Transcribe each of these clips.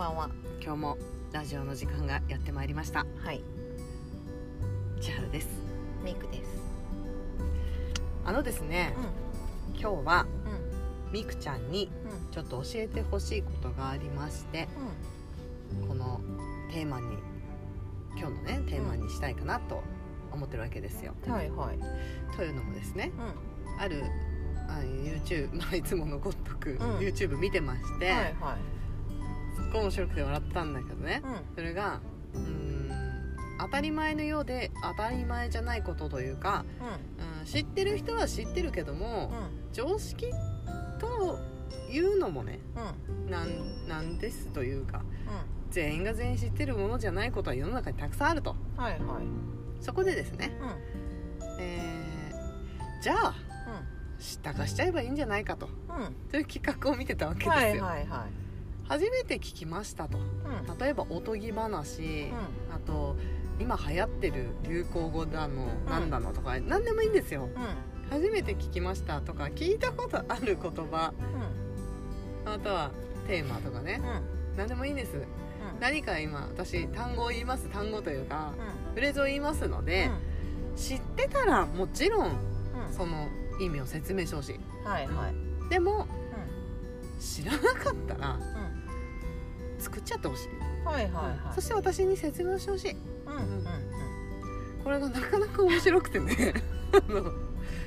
ばんは。今日もラジオの時間がやってまいりました。はい。千春です。ミクです。あのですねう今日はんうん。みくちゃんにうん。ちょっと教えてほしいことがありましてこのテーマに今日のねテーマにしたいかなと思ってるわけですよ。うんはいはい。というのもですねうあるあ YouTube、まあ、いつものごっとく、ん。YouTube 見てまして、んはいはい。すっごい面白くて笑ったんだけどね、うん。それがうーん当たり前のようで当たり前じゃないことというか、うん、知ってる人は知ってるけども、常識というのもねなんなんですというかう全員が全員知ってるものじゃないことは世の中にたくさんあると。んはいはい。そこでですね、うん。えーじゃあ知ったかしちゃえばいいんじゃないかと。という企画を見てたわけですよ、はいはいはい初めて聞きましたと。うん。例えばおとぎ話、うあと今流行ってる流行語だの、ん。なんだのとか何でもいいんですよ。ん。初めて聞きましたとか聞いたことある言葉。あとはテーマとかね。うん。うん何でもいいんです。うん。何か今私単語を言います。単語というかうん。フレーズを言いますので、知ってたらもちろんうん。その意味を説明してほしい。はいはい。でも知らなかったらうん作っちゃってほしい、うんはいはいはい。そして私に説明をしてほしい。うんうんうんこれがなかなか面白くてね。あの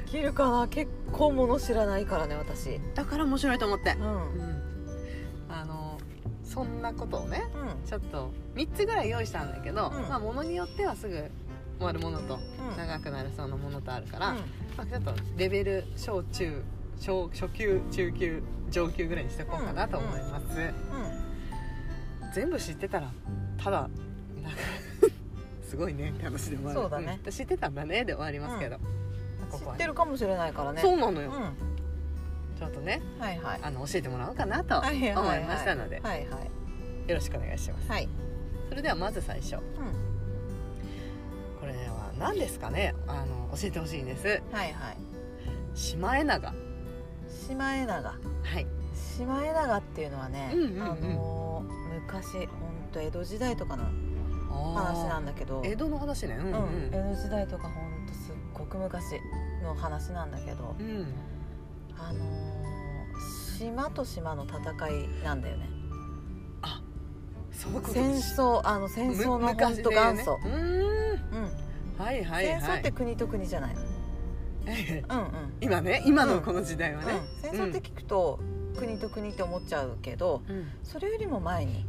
切るかな結構もの知らないからね私。だから面白いと思って。う、ん。うん。うん、あのそんなことをねちょっと3つぐらい用意したんだけど、うん。まあものによってはすぐ終わるものとうん。長くなるそうなものとあるから、うん。まあ、ちょっとレベル小中小初級中級上級ぐらいにしておこうかなと思います、全部知ってたらただなんか すごいねって話でもある。そうだね。ん。知ってたんだねで終わりますけど、ここは知ってるかもしれないからね。そうなのよ、うん。ちょっとねはいはい。あの教えてもらおうかなと思はいいはい。はいましたので、はいはい。よろしくお願いします。はい。それではまず最初。うん。これは何ですかね？あの教えてほしいんです。はいはい。シマエナガ。シマエナガ。はい。シマエナガっていうのはね、うんうんうん。あのー昔本当江戸時代とかの話なんだけど。江戸の話ね。うんうん。うん、江戸時代とか本当すっごく昔の話なんだけど。うん。あのー島と島の戦いなんだよね。そう戦争あの戦争のむ本当昔で元祖、ね。うーん。うん。はいはいはい。戦争って国と国じゃないの。ええ。うんうん。今ね今のこの時代はね、うん、戦争って聞くと、国と国って思っちゃうけどうん。それよりも前にはい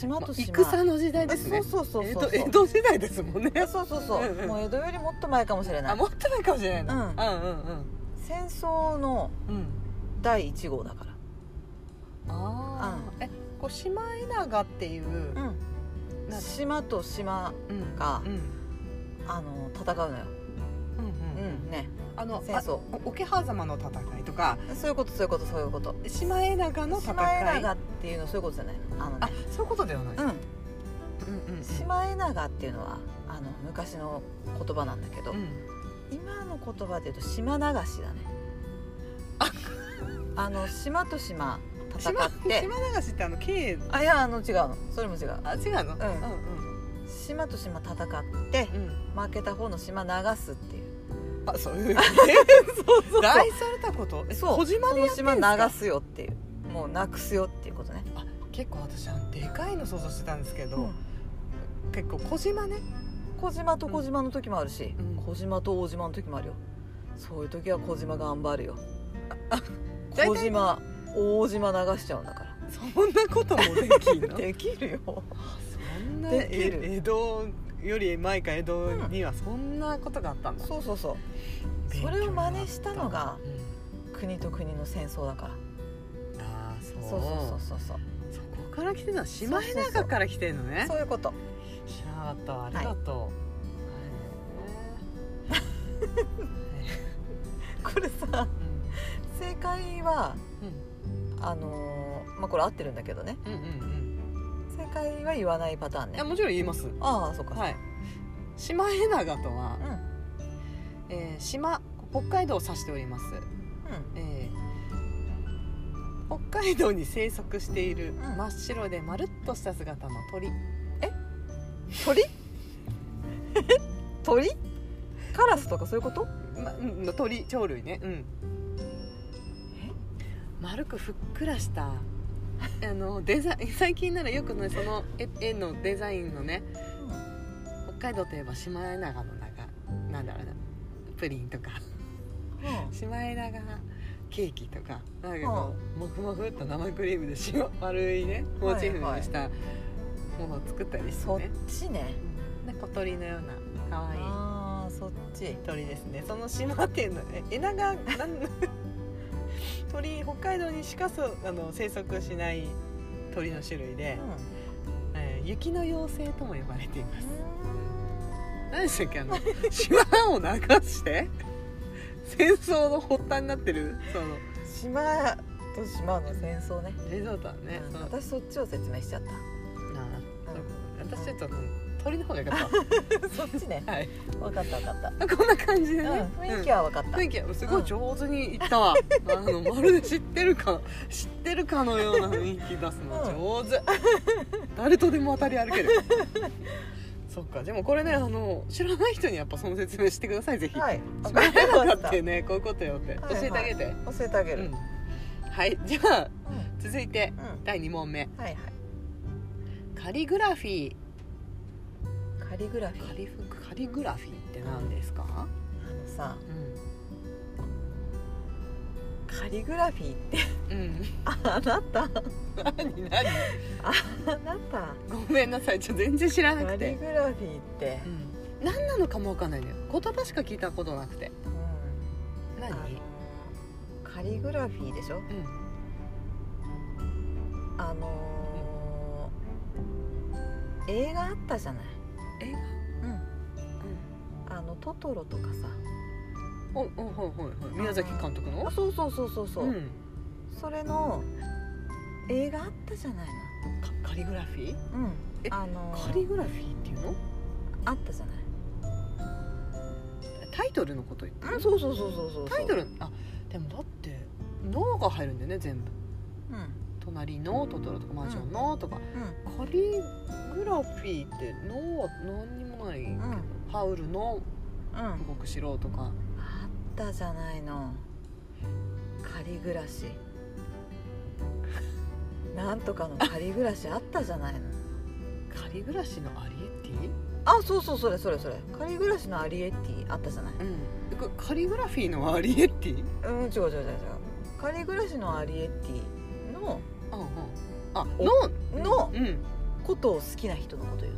島と島。戦の時代ですね。そうそうそうそう江戸時代ですもんね。そうそうそう、うんうん。もう江戸よりもっと前かもしれない。あもっとないかもしれない。な、うんうんうん。戦争のうんうん第1号だから。ああ、えこうシマエナガっていう、島と島うん。がうん。あの戦うのよ、うんうんうんね。あの戦争。桶狭間の戦いとか。そういうことそういうことそういうこと。シマエナガの戦い。シマエナガっていうのそういうことじゃないあのあねそういうことではない、うん。うんうんうん。シマエナガっていうのはあの昔の言葉なんだけど、うん。今の言葉で言うと島流しだね。あ。の島と島戦島って。島流しってあの K あいやあの違うの。それも違う。あ違うの、ん。うん島と島戦ってうんうん。負けた方の島流すっていうあそういうそうそう大されたこと？えそう。小島でやってそんすか？流すよっていうもうなくすよっていうことね、あ結構私あのでかいの想像してたんですけど、うん。結構小島ね。小島と小島の時もあるし、うん。小島と大島の時もあるよ。そういう時は小島頑張るよ。大体小島大島流しちゃうんだから。そんなこともできんの？できるよ。そんなできる。え江戸より前か江戸にはそんなことがあったんだ、そうそうそう。それを真似したのがうん。国と国の戦争だから。ああそう。そうそうそうそうそう。そこから来てたのシマエナガから来てんのね。そういうこと。知らなかった。わありがと これさ正解はえうん。あのーまあこれ合ってるんだけどね。うんうんうん正解は言わないパターンね。いやもちろん言います。ああそっか。はい。シマエナガとは、うん。えー島北海道を指しております、うん。え北海道に生息しているうん。真っ白でまるっとした姿の鳥。鳥？鳥？カラスとかそういうこと？ま、うん鳥鳥類ね。うん。丸くふっくらしたあのデザイン最近ならよくねその絵絵のデザインのね北海道といえばシマエナガのなんかなんだろうなプリンとかシマエナガケーキとかなんかこう、もふもふっと生クリームでしま丸いねモチーフにしたものを作ったりしてそっね、ちねで小鳥のような可愛い。ああそっち鳥ですね。その島っていうのえエナガなん鳥北海道にしかそうあの生息しない鳥の種類で、えー雪の妖精とも呼ばれています。何でしたっけ？あの 島を流して 戦争の発端になってるその。島と島の戦争ね。リゾートはね、う。ん。私そっちを説明しちゃった。う私ちょっと鳥の方がよかっ そっちね。たはい。分かった分かった。あこんな感じでね、うん雰囲気は分かった。雰囲気はすごい上手に言ったわ、あの まるで知ってるか知ってるかのような雰囲気出すの。上手、誰とでも当たり歩ける。そっか。でもこれねあの知らない人にやっぱその説明してくださいぜひ、はい。知分かったてねこういうことよって。教はいはい。えてあげて、教えてあげる。うん。はい。じゃあうん。続いてうん。第2問目。はいはい。カリグラフィーカリグラフィー。カリフカリグラフィーって何ですか、あのさうカリグラフィーってん、うん、あなた。何何？あなた。ごめんなさいちょ全然知らなカリくて、グラフィーって。うん、何なのかもわかんないのよ。言葉しか聞いたことなくて。うん。何？カリグラフィーでしょ？うん。あのー映画あったじゃないあのトトロとかさ。おおはいはいはい。宮崎監督の？あそうそうそうそうそう、うん。それの映画あったじゃないカカリグラフィー？のうん。えあのーカリグラフィーっていうの？あったじゃない。タイトルのこと言ってる？うんそうそうそうそうそう。タイトル？あでもだって「の」が入るんだよね全部。うん。隣のトトロとかマンションのとか、うん。カリグラフィーって「の」は何にもないけど、ん。ハウルのうん。動く城とか。あったじゃないの。仮暮らし。なんとかの仮暮らしあったじゃないの。カリグラシのアリエッティ？あそうそうそれそれそれ。仮暮らしのアリエッティあったじゃない。うん。これカリグラフィーのアリエッティ？うん違う違う違う違う。仮暮らしのアリエッティのうんうんあおののうん。ことを好きな人のことよ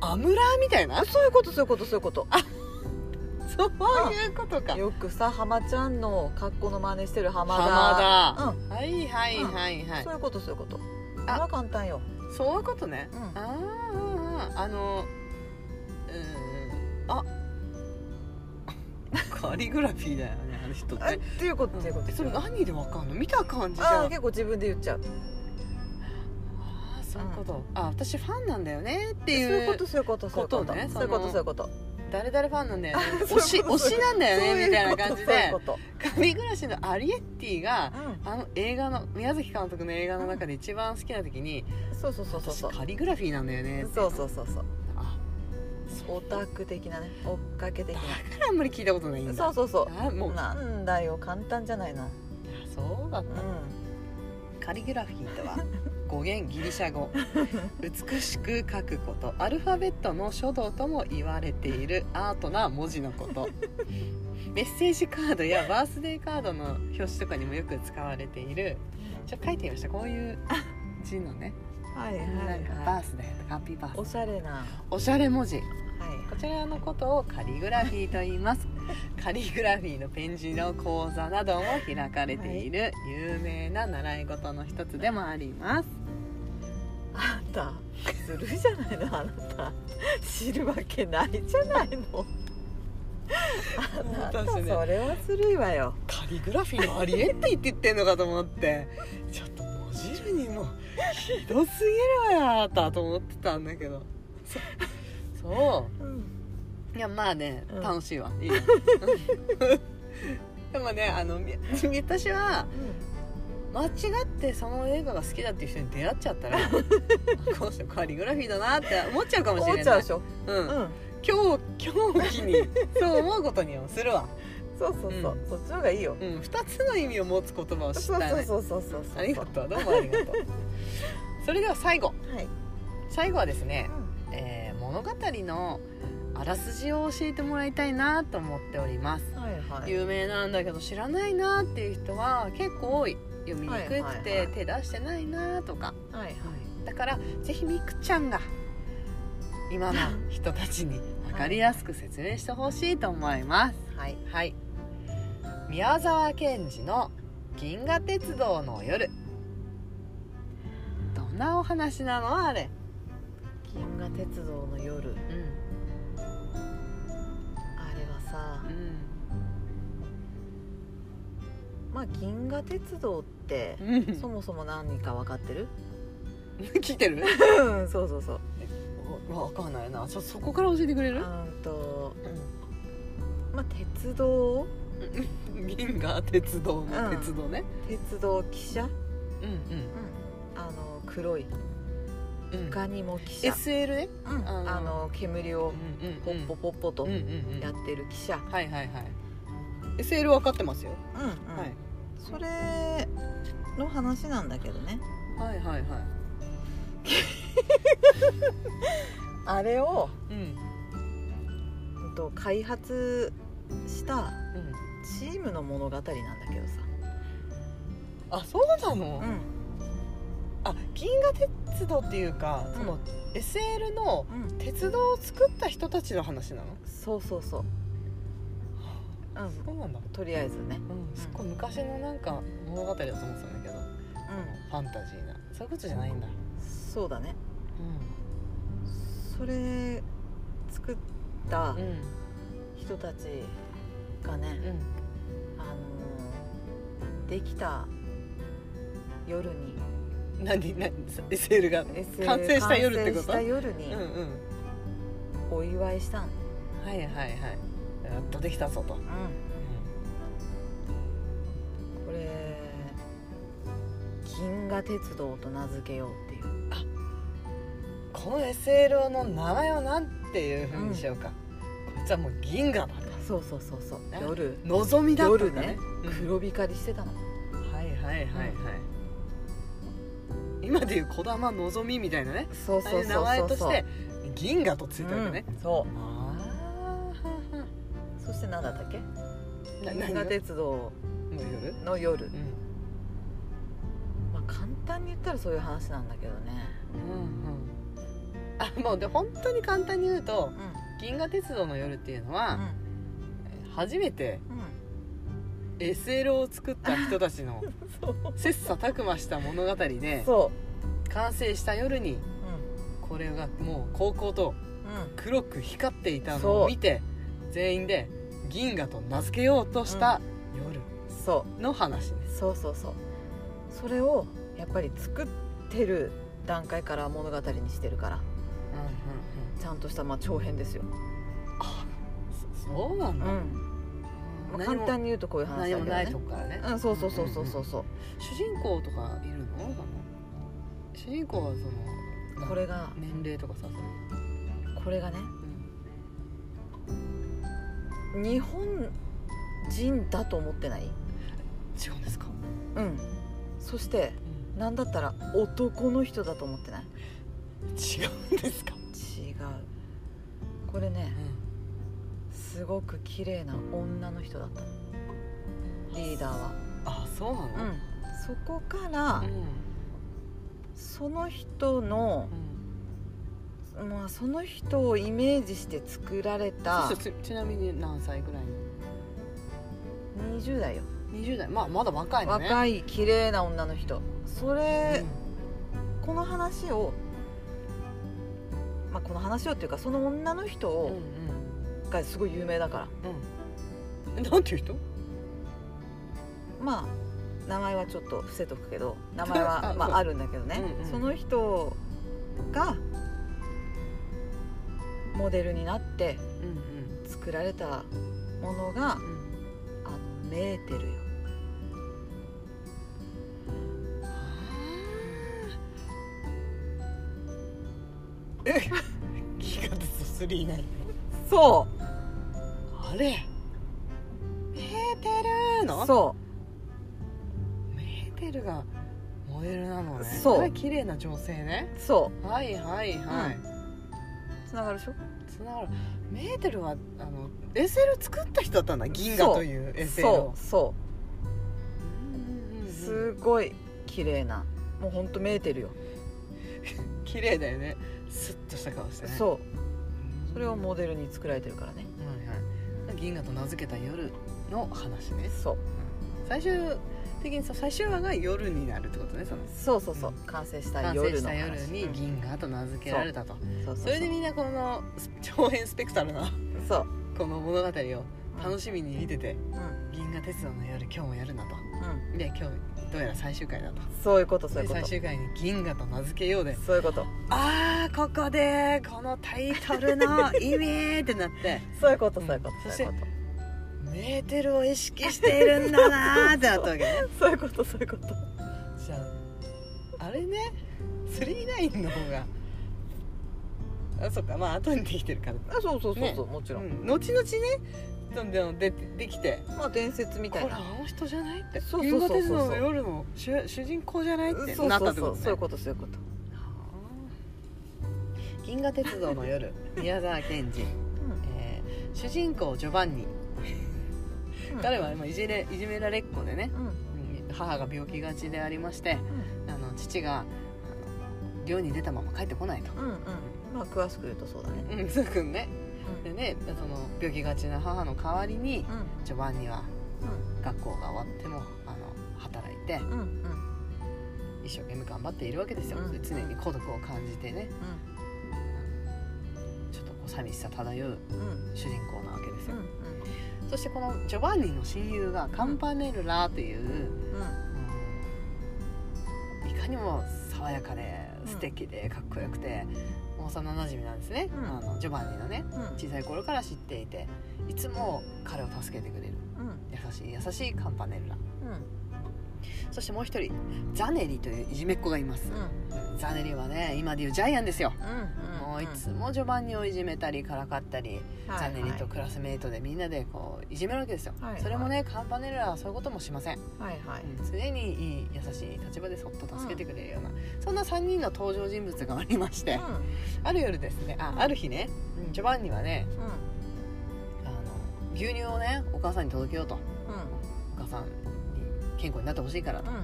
アムラーみたいな？あそういうことそういうことそういうこと。そういうことか。よくさ浜ちゃんの格好の真似してる浜田。浜うん。田はいはいはいはい。そういうことそういうこと。あ。あら簡単よ。そういうことね。うん。あーあーあのうーん。あ。カリグラフィーだよねあの人っあてっていうことっていうこと。えそれ何でわかんの？見た感じじゃ結構自分で言っちゃう。ああそういうこと、あ私ファンなんだよね。ってそう。いういうことそういうことそういうこと。ねそういうことそういうこと。誰々ファンなんだよね。推し推しなんだよねみたいな感じそういうでこと。カリグラシのアリエッティがそういうこあの映画の宮崎監督の映画の中で一番好きな時にとうんそうそうそうそう。そう私カリグラフィーなんだよねそうそうそうそう。あオタク的なね追っかけ的だなからあんまり聞いたことないんだ。そうそうそう。あもう。なんだよ簡単じゃないの。あそうだっうた、カリグラフィーとは語源ギリシャ語。美しく書くこと。アルファベットの書道とも言われている。アートな文字のこと。メッセージカードやバースデーカードの表紙とかにもよく使われている。ちょっと書いてみました。こういう字のね、んはいはい。なんかバはースデーハッピーバースデいおしゃれな。はおしゃれ文字。いこちらのことをカリグラフィーと言います。カリグラフィーのペン字の講座なども開かれている有名な習い事の一つでもあります。あんたずるいじゃないのあなた。知るわけないじゃないの。あなたそれはずるいわよ。カリグラフィーのアリエッティって言ってんのかと思って。ちょっと文字るにもひどすぎるわよあなた。と思ってたんだけどそそうん。ういやまあね、うん。楽しいわ。いい でもねあのみ私は間違ってその映画が好きだっていう人に出会っちゃったら この人カリグラフィーだなって思っちゃうかもしれない。思っちゃうでしょ？うん。うん。今日今日を機にそう思うことにもするわ、そうそうそう、うん。そっちの方がいいよ。うん、2つの意味を持つ言葉を知ったねそうそうそうそうそうありがとう。どうもありがとう。それでは最後。はい、最後はですねう、えー物語のあらすじを教えてもらいたいなと思っております。ん、はいはい。有名なんだけど知らないなっていう人は結構多い読みにくくて手出してないなとか。はいはい。だからぜひみくちゃんが今の人たちに分かりやすく説明してほしいと思います。はい。はい。宮沢賢治の「銀河鉄道の夜」どんなお話なのあれ銀河鉄道の夜。うんあれはさまあ銀河鉄道ってうん。そもそも何か分かってる？聞いてる？うんそうそうそう。わかんないな。そそこから教えてくれる？あんとまあ鉄道？銀河鉄道の鉄道ね。鉄道汽車、うん、うん。あの黒い。うんうん他にも汽車、SL ね？うん。あの煙をポッポポッポとやってる汽車、はいはいはい。SL 分かってますよ、うんうん。はい。それの話なんだけどね。はいはいはい。あれを、うん。うんと、開発したうんチームの物語なんだけどさ、あそうなの、うん。あ銀河鉄道っていうか、その SL のうん、鉄道を作った人たちの話なの？そうそうそう、うん、そうなんだ。とりあえずね、うん。すっごい昔のなんか物語だと思ってたんだけど、うファンタジーな。そういうことじゃないんだ。ん、そうだね。うそれ作ったんうん。人たちがね、あのーできた夜にうん何何 SL が SL 完成した夜ってこと？完成した夜にうんうん。お祝いしたの、はいはいはい。やっとできたぞと、うん、これ銀河鉄道と名付けようっていう。この SL の名前は何ていうふうにしようか、こいつはもう銀河だと。そうそうそうそう。あ夜。望みだったね。夜ね。うん黒光りしてたの、はいはいはいはい、今でいう児玉のぞみみたいなね。そうそうそうああいう名前として銀河とついたわけね、うんそあうそして何だったっけ？あ銀河鉄道の夜？の夜。うんまあ簡単に言ったらそういう話なんだけどね。うんうん。あもうで本当に簡単に言うとう銀河鉄道の夜っていうのは、ん。初めてうんうん SL を作った人たちの 切磋琢磨した物語でそ完成した夜にうこれがもう高校とうん。うん黒く光っていたのを見て全員で銀河と名付けようとしたそ夜の話うです、そうそうそう。それをやっぱり作ってる段階から物語にしてるから。うんうんうん、ちゃんとしたまあ長編ですよ、そそうなんだ、うん。まあ、簡単にに言うとこういう話だ何もないけどねとこからね、うんそうそうそうそうそう。そう主人公とかいるの？主人公はそのこれが年齢とかさこれがねうん。日本人だと思ってない？違うんですか、うん。そしてなんだったら男の人だと思ってない？違うんですか、違う。これねすごく綺麗な女の人だった。のリーダーは。あそうなの、うん。そこからうんその人の、まあ、その人をイメージして作られたちちなみに何歳ぐらいの？20代よ。20代。まあまだ若いのね。い、若い綺麗な女の人。それ、この話を、まあ、この話をっていうかその女の人うんうん。をがすごい有名だから。うん。なんていう人？まあ名前はちょっと伏せとくけど 名前はあそう。まあ、あるんだけどね、うんうん。その人がモデルになってうん作られたものがうん。あのメーテルよえ？ギガテスト3ないそあれメーテルの？う。そメーテルがモデルなのね。そう。綺麗な女性ね。う。そはいはいはい、うつながるでしょ？つながる。メーテルはあの SL 作った人だったんだ銀河という SL そを。うそう。んうすごい綺麗な。もうほんとメーテルよ、綺麗だよね。スッとした顔してね。そう。うん。それをモデルに作られてるからね銀河と名付けた夜の話ね。そう。最終的にさ最終話が夜になるってことねその。そうそうそう。完成した完成夜の話。した夜に銀河と名付けられたと、う。んそうそう。それでみんなこの長編スペクタルなそう。この物語を楽しみに見ててうん「銀河鉄道の夜今日もやるな」と。うん。で今日どうやら最終回だと。そういうことそういうでこと。最終回に「銀河と名付けようで」そういうこと。ああここでこのタイトルの 意味ってなって。そういうことうん。そういうことそしてそういうこメーテルを意識しているんだなーってなったわけ そういうことそういうこと。じゃああれね39の方があそっかまあ後にできてるから。あそうそうそうそう、もちろん、うん、後々ねどんどんでできてまあ伝説みこれあたいなの人じゃないって。そうそうそうそう。銀河鉄道の夜の主主人公じゃないってそうなっそうそう。そういうたってことね。ことそういうこと。銀河鉄道の夜宮沢賢治、えー主人公ジョバンニ。うん。彼は今いじれいじめられっ子でね、うん。うんうん母が病気がちでありましてあの父があの寮に出たまま帰ってこないと。うんうん。まあ詳しく言うとそうだね。うん、すぐね。うんでねその病気がちな母の代わりにうん。ジョバンニは学校が終わってもあの働いて一生懸命頑張っているわけですよ、うん。で常に孤独を感じてね。ちょっとこう寂しさ漂う主人公なわけですよ、うんそしてこのジョバンニの親友がカンパネルラという、うん。いかにも爽やかで素敵でかっこよくて、幼なじみなんですね、うん。あのジョバンニのねうん。うん小さい頃から知っていていつも彼を助けてくれる。うん。優しい優しいカンパネルラうん。そしてもう一人ザネリといういじめっ子がいます、うん。ザネリはね今でいうジャイアンですよ、うんもういつもジョバンニをいじめたりからかったり、ザネリとクラスメイトでみんなでこうい。じめるわけですよ、はいはい。それもねカンパネルラはそういうこともしません、はいはい。うん常にいい優しい立場でそっと助けてくれるような、そんな3人の登場人物がありまして、ある夜ですね。あある日ねうん。ジョバンニはねうん。あの牛乳をねお母さんに届けようと。うん。お母さんに健康になってほしいからと、うん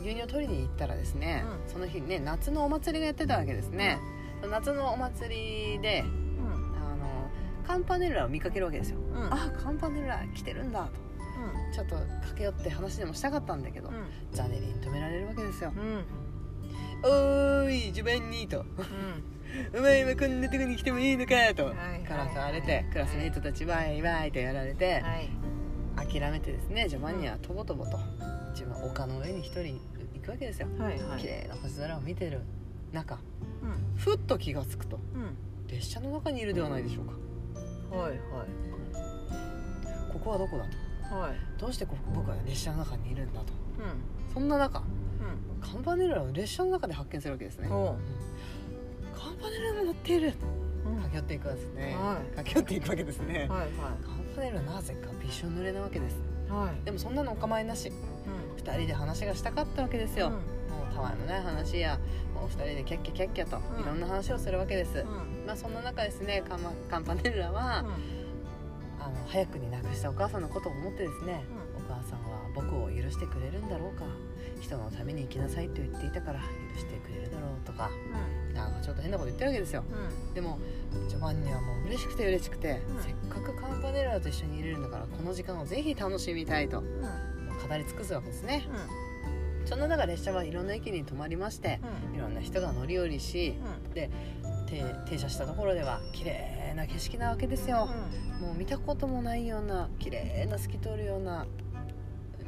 牛乳を取りに行ったらですね、うん。その日ね夏のお祭りがやってたわけですね、夏のお祭りでうん。あのカンパネルラを見かけるわけですよ、うん。うんあカンパネルラ来てるんだと。ちょっと駆け寄って話でもしたかったんだけど、うん。ザネリに止められるわけですよ。うん「おーいジョバンニー」と。うん「お前今こんなとこに来てもいいのか」と。はいはいからかわれてクラスメイトたちワイワイとやられてはい。諦めてですねジョバンニはとぼとぼと自分は丘の上に一人行くわけですよ。はいはい。綺麗な星空を見てる中うんふっと気がつくと。うん。列車の中にいるではないでしょうか。はいはい。ここはどこだと。はい。どうしてこ僕は列車の中にいるんだと。うん。そんな中うカンパネルラを列車の中で発見するわけですね。カンパネルラが乗っている。うん。駆け寄っていくわけですね、はい。駆け寄っていくわけですね、はいはカンパネルラなぜかびしょ濡れなわけです。いはい。でもそんなのお構いなし。う2人で話がしたかったわけですよ、ん。もうたわいもない話やもう2人でキャッキャキャッキャとうん。いろんな話をするわけです、うん。まあそんな中ですねカンマカンパネルラは、あの早くに亡くしたお母さんのことを思ってですね、お母さんは僕を許してくれるんだろうか人のために生きなさいと言っていたから許してくれるだろうとかなんかちょっと変なこと言ってるわけですよ。うん。でもジョバンニはもう嬉しくて嬉しくて、うん。せっかくカンパネラと一緒にいれるんだからこの時間をぜひ楽しみたいと語り尽くすわけですねそんな中列車はいろんな駅に止まりましてうん。いろんな人が乗り降りしうん。停停車したところでは綺麗な景色なわけですよ。もう見たこともないような綺麗な透き通るような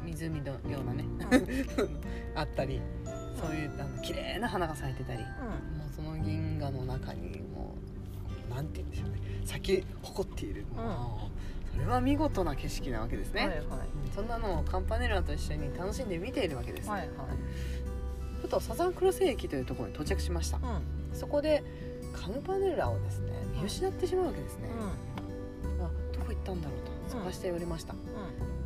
湖のようなね あったりそういうあの綺麗な花が咲いてたりもうその銀河の中にもうなんて言うんでしょうね。咲き誇っているもう、それは見事な景色なわけですね、はいはい。そんなのをカンパネラと一緒に楽しんで見ているわけです、はいはい。ふとサザンクロス駅というところに到着しました。うん。そこでカムパネラをですね見失ってしまうわけですね、あどこ行ったんだろうと探しておりました、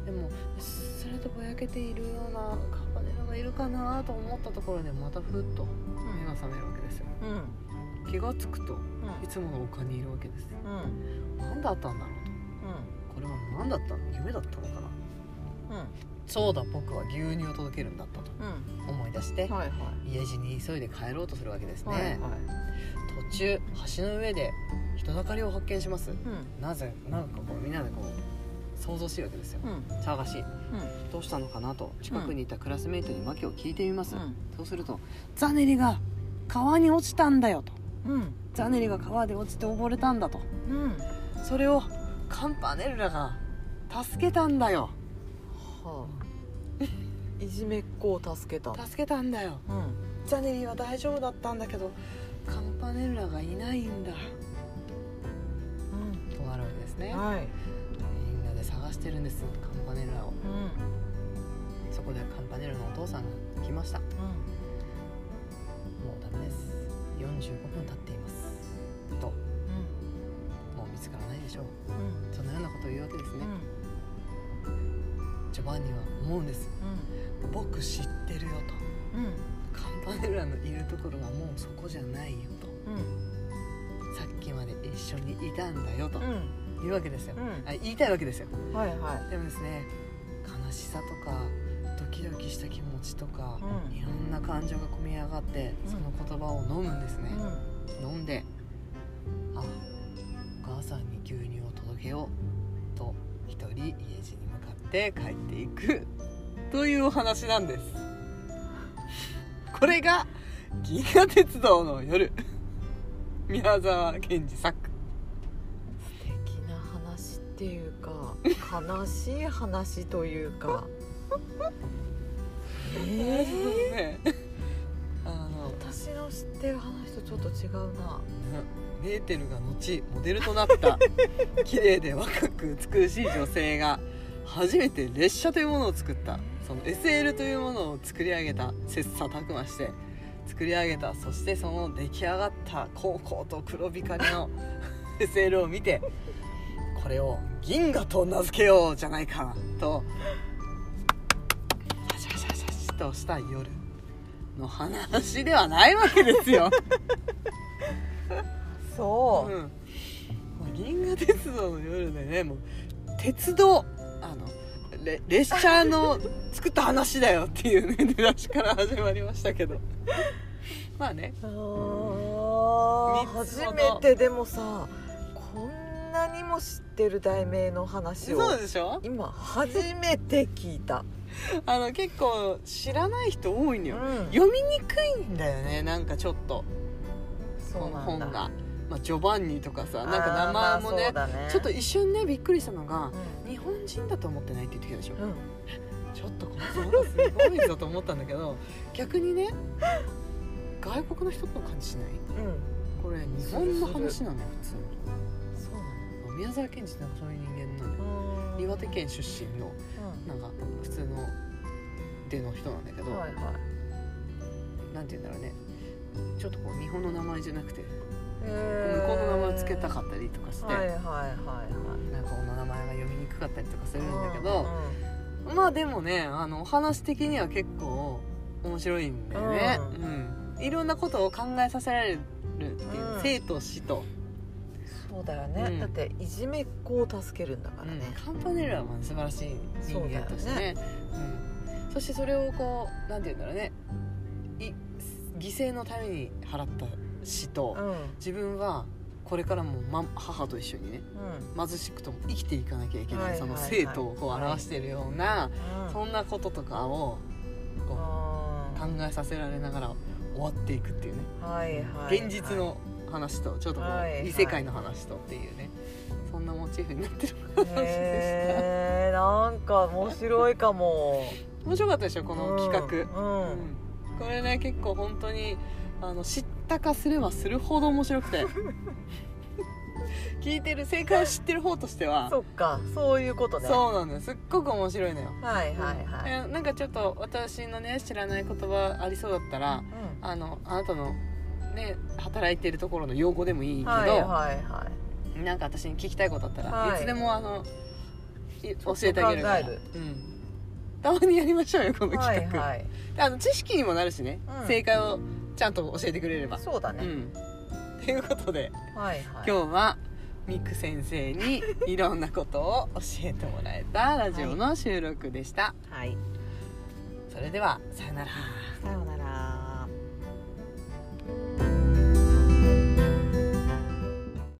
でもうっすらとぼやけているようなカンパネラがいるかなと思ったところでまたふっと目が覚めるわけですよ。うん。うん気がつくとうん。いつもの丘にいるわけです。うん。何だったんだろう。とこれは何だったの？夢だったのかな？うん。そうだ僕は牛乳を届けるんだったとうん。思い出してはいはい。家路に急いで帰ろうとするわけですね、はいはい。途中橋の上で人だかりを発見します。うん。なぜなんかこうみんなでこう想像しいわけですよ。うん。騒がしい。うん。どうしたのかなと近くにいたクラスメイトに訳を聞いてみます、うん。そうすると「ザネリが川に落ちたんだよ」と。うん「ザネリが川で落ちて溺れたんだ」と。うん。それをカンパネルラが助けたんだよ。はあ。いじめっ子を助けた。助けたんだよ。うん。ザネリは大丈夫だったんだけどカンパネルラがいないんだ。となるわけですね。うんはい。みんなで探してるんですカンパネルラを。うん。そこでカンパネルラのお父さんが来ました。もうダメです。45分経っています。と見つからないでしょ。ううん。そのようなことを言うわけですね、うん。ジョバンニは思うんです。うん。僕知ってるよと。うん。カンパネルラのいるところはもうそこじゃないよと。うん。さっきまで一緒にいたんだよとうん。言うわけですよ、うん。あ言いたいわけですよ。はいはい。でもですね悲しさとかドキドキした気持ちとか、うん。いろんな感情が込み上がってうん。その言葉を飲むんですね、う飲んでて帰っていく。というお話なんです。これが「銀河鉄道の夜」宮沢賢治作。素敵な話っていうか悲しい話というか。ええ。ね あの私の知ってる話とちょっと違うな。メーテルが後モデルとなった綺麗で若く美しい女性が初めて列車というものを作った。その SL というものを作り上げた切磋琢磨して作り上げた。そしてその出来上がった高校と黒光りの SL を見てこれを銀河と名付けようじゃないかとシャシャシャシャシャとした夜の話ではないわけですよ。そう。うん、銀河鉄道の夜でねもう鉄道レ列車の作った話だよっていうね出だしから始まりましたけど。まあね。あ初めてでもさこんなにも知ってる題名の話をそうでしょ？今初めて聞いた、あの結構知らない人多いのよ、うん、読みにくいんだよねなんかちょっと。そう本が、まあ、ジョバンニとかさなんか名前もね,、ね。ちょっと一瞬ねびっくりしたのがう日本人だと思ってないって言ってきたでしょ、ん、うん。ちょっとこの人すごいぞと思ったんだけど 逆にね外国の人の感じしない？うん。これ日本の話なのよ普通。そうな宮沢賢治ってそういう人間なの岩手県出身のなんか普通の出の人なんだけど、うんはいはい。なんて言うんだろうね。ちょっとこう日本の名前じゃなくて向こうの名前を付けたかったりとかして、はいはいはいはい。なんかこの名前が読みにくかったりとかするんだけうどん、まあでもねあのお話的には結構面白いんだよね、ううん。いろんなことを考えさせられるっていう、うん生と死と、そうだよね、うん。だっていじめっ子を助けるんだからね、カンパネルはまあ素晴らしい人間としてね。うん、そしてそれをこうなんて言うんだろうね。い犠牲のために払った死と、うん。自分はこれからも、ま、母と一緒にね貧しくとも生きていかなきゃいけない、はいはいはい。その生徒をこう表しているような、うん。そんなこととかをこう考あえさせられながら終わっていくっていうね、ーはいはいはい。現実の話とちょっとこう、はいはい。異世界の話とっていうね。そんなモチーフになってる話でへえなんか面白いかも。し た面白かったでしょこの企画、うん、うん。うん。これね結構本当にあの知ったかすればするほど面白くて。聞いてる正解を知ってる方としては。そっかそういうことね。そうなのよ。すっごく面白いのよ、はいはいはい、えなんかちょっと私のね知らない言葉ありそうだったらうあのあなたのね働いてるところの用語でもいいけど、ん、はいはいはなんか私に聞きたいことあったら、はい。い、つでもあのい教えてあげるから。うん、たまにやりましょうよこのいは企画、いはい。あの知識にもなるしね、うん。正解をちゃんと教えてくれれば。そうだね、うん、ということで、はいはい、今日はミク先生にいろんなことを教えてもらえたラジオの収録でした、はい、それではさよなら。さよなら。